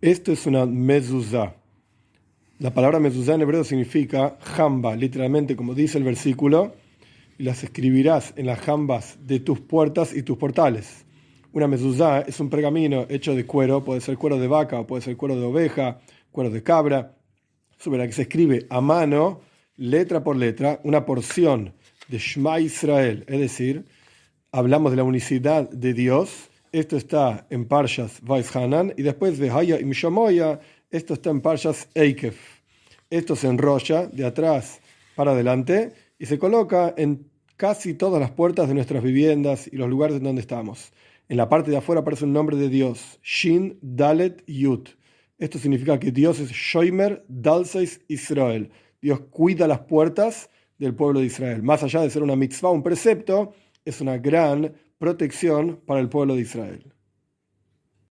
Esto es una mezuzá. La palabra mezuzá en hebreo significa jamba, literalmente como dice el versículo, y las escribirás en las jambas de tus puertas y tus portales. Una mezuzá es un pergamino hecho de cuero, puede ser cuero de vaca o puede ser cuero de oveja, cuero de cabra, sobre la que se escribe a mano, letra por letra, una porción de Shema Israel, es decir, hablamos de la unicidad de Dios. Esto está en Parshas Hanan y después de Haya y Mishamoya, esto está en Parshas Eikef. Esto se enrolla de atrás para adelante y se coloca en casi todas las puertas de nuestras viviendas y los lugares en donde estamos. En la parte de afuera aparece un nombre de Dios, Shin Dalet Yut. Esto significa que Dios es Shoimer Dalseis Israel. Dios cuida las puertas del pueblo de Israel. Más allá de ser una mitzvah, un precepto, es una gran protección para el pueblo de Israel.